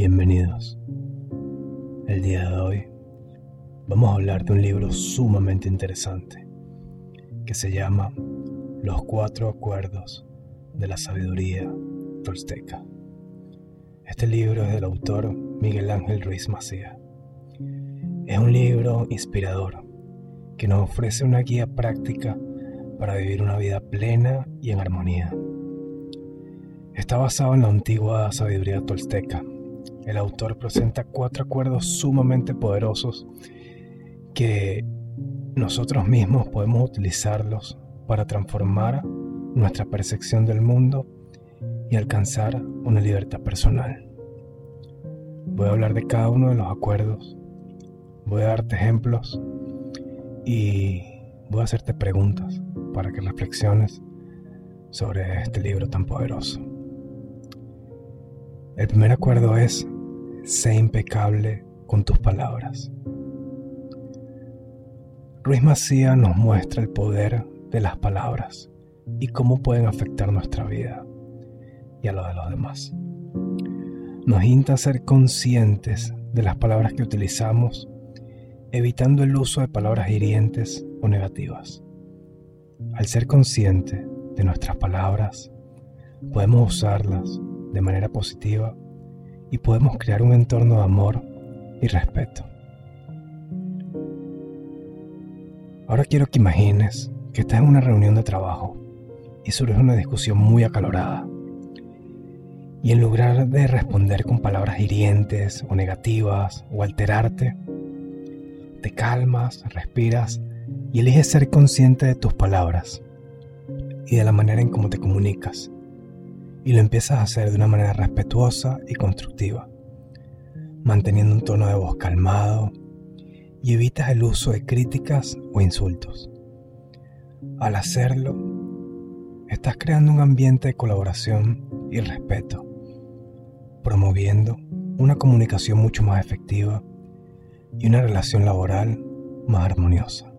Bienvenidos. El día de hoy vamos a hablar de un libro sumamente interesante que se llama Los Cuatro Acuerdos de la Sabiduría Tolteca. Este libro es del autor Miguel Ángel Ruiz Macía. Es un libro inspirador que nos ofrece una guía práctica para vivir una vida plena y en armonía. Está basado en la antigua sabiduría tolteca. El autor presenta cuatro acuerdos sumamente poderosos que nosotros mismos podemos utilizarlos para transformar nuestra percepción del mundo y alcanzar una libertad personal. Voy a hablar de cada uno de los acuerdos, voy a darte ejemplos y voy a hacerte preguntas para que reflexiones sobre este libro tan poderoso. El primer acuerdo es, sé impecable con tus palabras. Ruiz Macía nos muestra el poder de las palabras y cómo pueden afectar nuestra vida y a lo de los demás. Nos insta a ser conscientes de las palabras que utilizamos, evitando el uso de palabras hirientes o negativas. Al ser consciente de nuestras palabras, podemos usarlas de manera positiva y podemos crear un entorno de amor y respeto. Ahora quiero que imagines que estás en una reunión de trabajo y surge una discusión muy acalorada y en lugar de responder con palabras hirientes o negativas o alterarte, te calmas, respiras y eliges ser consciente de tus palabras y de la manera en cómo te comunicas. Y lo empiezas a hacer de una manera respetuosa y constructiva, manteniendo un tono de voz calmado y evitas el uso de críticas o insultos. Al hacerlo, estás creando un ambiente de colaboración y respeto promoviendo una comunicación mucho más efectiva y una relación laboral más armoniosa.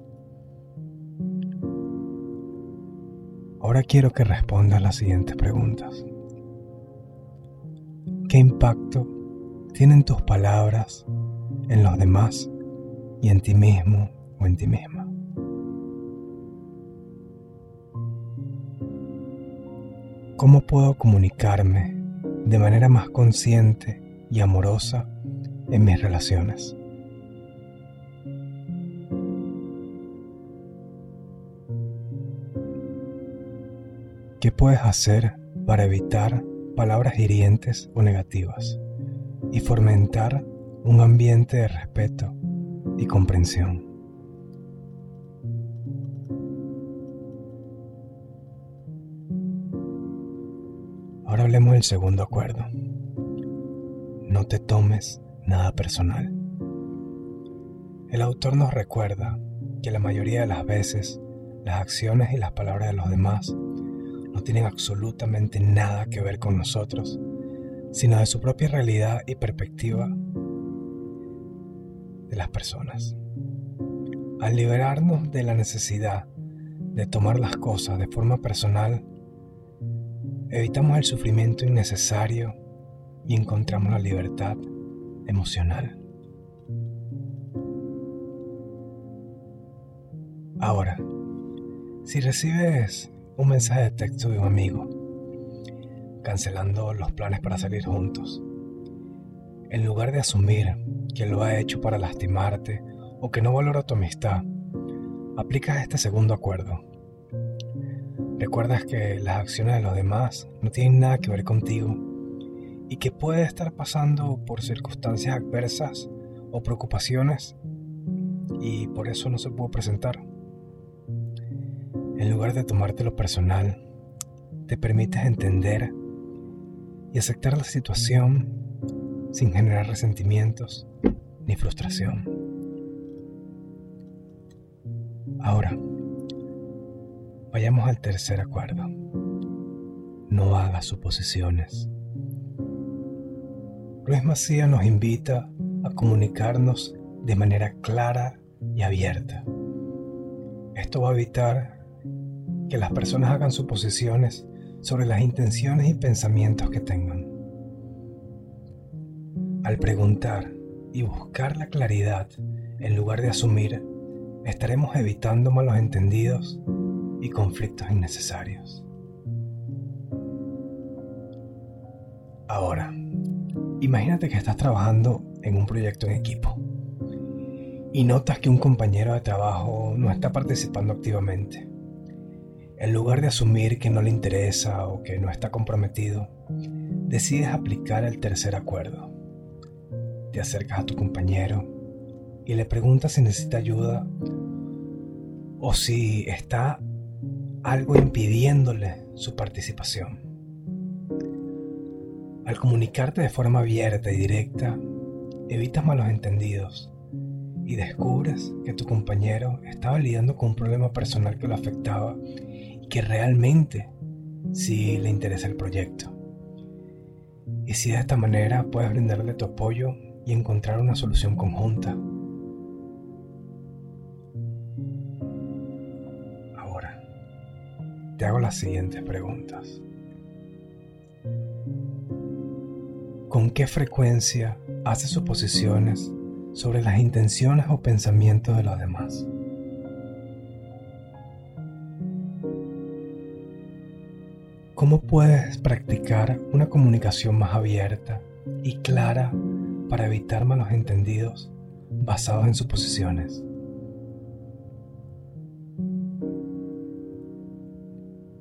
Ahora quiero que respondas las siguientes preguntas. ¿Qué impacto tienen tus palabras en los demás y en ti mismo o en ti misma? ¿Cómo puedo comunicarme de manera más consciente y amorosa en mis relaciones. ¿Qué puedes hacer para evitar palabras hirientes o negativas y fomentar un ambiente de respeto y comprensión? Ahora hablemos del segundo acuerdo. No te tomes nada personal. El autor nos recuerda que la mayoría de las veces las acciones y las palabras de los demás no tienen absolutamente nada que ver con nosotros, sino de su propia realidad y perspectiva de las personas. Al liberarnos de la necesidad de tomar las cosas de forma personal, evitamos el sufrimiento innecesario y encontramos la libertad emocional. Ahora, si recibes un mensaje de texto de un amigo cancelando los planes para salir juntos, en lugar de asumir que lo ha hecho para lastimarte o que no valora tu amistad, aplicas este segundo acuerdo Recuerdas que las acciones de los demás no tienen nada que ver contigo y que puedes estar pasando por circunstancias adversas o preocupaciones y por eso no se pudo presentar. En lugar de tomártelo personal, te permites entender y aceptar la situación sin generar resentimientos ni frustración. Ahora, Vayamos al tercer acuerdo. No hagas suposiciones. Luis Macía nos invita a comunicarnos de manera clara y abierta. Esto va a evitar que las personas hagan suposiciones sobre las intenciones y pensamientos que tengan. Al preguntar y buscar la claridad en lugar de asumir, estaremos evitando malos entendidos y conflictos innecesarios. Ahora, imagínate que estás trabajando en un proyecto en equipo y notas que un compañero de trabajo no está participando activamente. En lugar de asumir que no le interesa o que no está comprometido, decides aplicar el tercer acuerdo. Te acercas a tu compañero y le preguntas si necesita ayuda o si está algo impidiéndole su participación. Al comunicarte de forma abierta y directa, evitas malos entendidos y descubres que tu compañero estaba lidiando con un problema personal que lo afectaba que realmente sí le interesa el proyecto. Y si de esta manera puedes brindarle tu apoyo y encontrar una solución conjunta. Ahora, te hago las siguientes preguntas. ¿Con qué frecuencia haces suposiciones sobre las intenciones o pensamientos de los demás. ¿Cómo puedes practicar una comunicación más abierta y clara para evitar malos entendidos basados en suposiciones?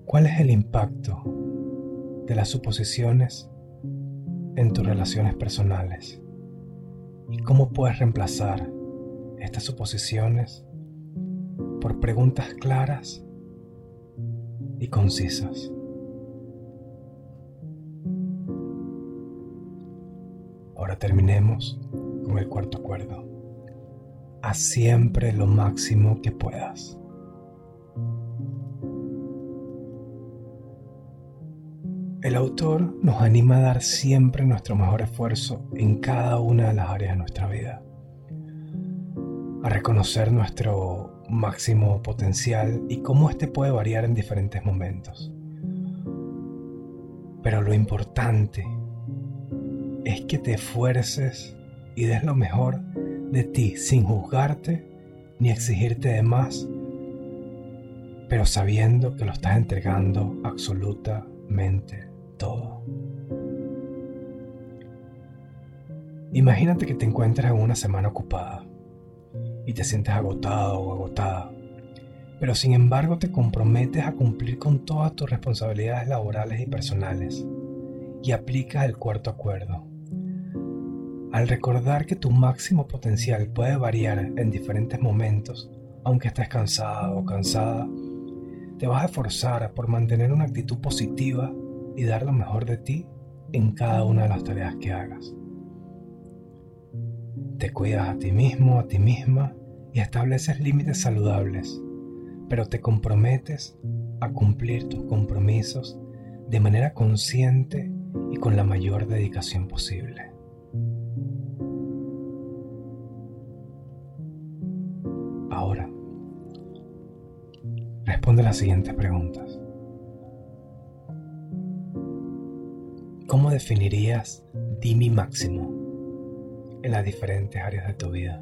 ¿Cuál es el impacto de las suposiciones en tus relaciones personales? y cómo puedes reemplazar estas suposiciones por preguntas claras y concisas. Terminemos con el cuarto acuerdo. Haz siempre lo máximo que puedas. El autor nos anima a dar siempre nuestro mejor esfuerzo en cada una de las áreas de nuestra vida, a reconocer nuestro máximo potencial y cómo éste puede variar en diferentes momentos. Pero lo importante es que te esfuerces y des lo mejor de ti sin juzgarte ni exigirte de más, pero sabiendo que lo estás entregando absolutamente todo. Imagínate que te encuentras en una semana ocupada y te sientes agotado o agotada, pero sin embargo te comprometes a cumplir con todas tus responsabilidades laborales y personales y aplicas el cuarto acuerdo. Al recordar que tu máximo potencial puede variar en diferentes momentos, aunque estés cansado o cansada, te vas a esforzar por mantener una actitud positiva y dar lo mejor de ti en cada una de las tareas que hagas. Te cuidas a ti mismo, a ti misma y estableces límites saludables, pero te comprometes a cumplir tus compromisos de manera consciente y con la mayor dedicación posible. Las siguientes preguntas. ¿Cómo definirías Dimi máximo en las diferentes áreas de tu vida?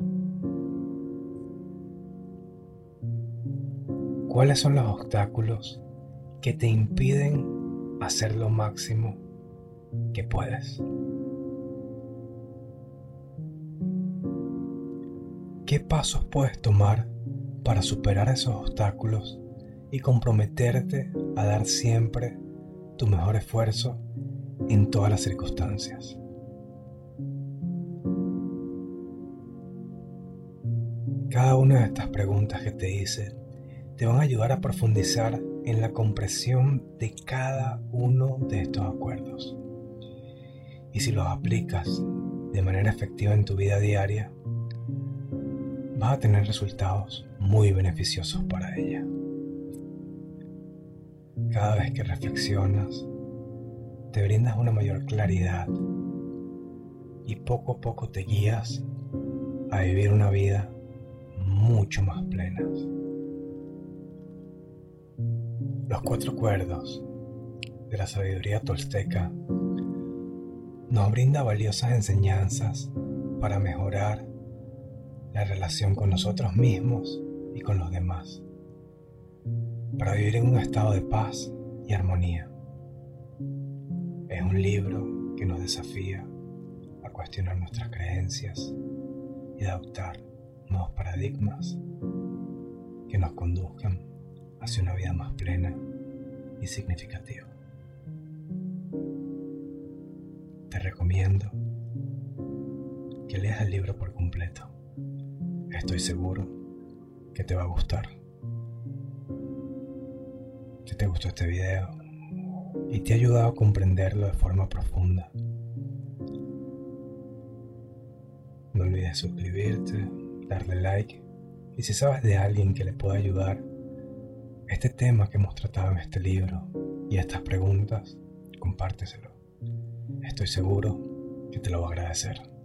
¿Cuáles son los obstáculos que te impiden hacer lo máximo que puedes? ¿Qué pasos puedes tomar para superar esos obstáculos y comprometerte a dar siempre tu mejor esfuerzo en todas las circunstancias. Cada una de estas preguntas que te hice te van a ayudar a profundizar en la comprensión de cada uno de estos acuerdos. Y si los aplicas de manera efectiva en tu vida diaria, vas a tener resultados muy beneficiosos para ella. Cada vez que reflexionas te brindas una mayor claridad y poco a poco te guías a vivir una vida mucho más plena. Los cuatro cuerdos de la sabiduría tolteca nos brinda valiosas enseñanzas para mejorar la relación con nosotros mismos y con los demás, para vivir en un estado de paz y armonía. Es un libro que nos desafía a cuestionar nuestras creencias y adoptar nuevos paradigmas que nos conduzcan hacia una vida más plena y significativa. Te recomiendo que leas el libro por completo. Estoy seguro que te va a gustar. Si te gustó este video y te ha ayudado a comprenderlo de forma profunda, no olvides suscribirte, darle like y si sabes de alguien que le pueda ayudar este tema que hemos tratado en este libro y estas preguntas, compárteselo. Estoy seguro que te lo va a agradecer.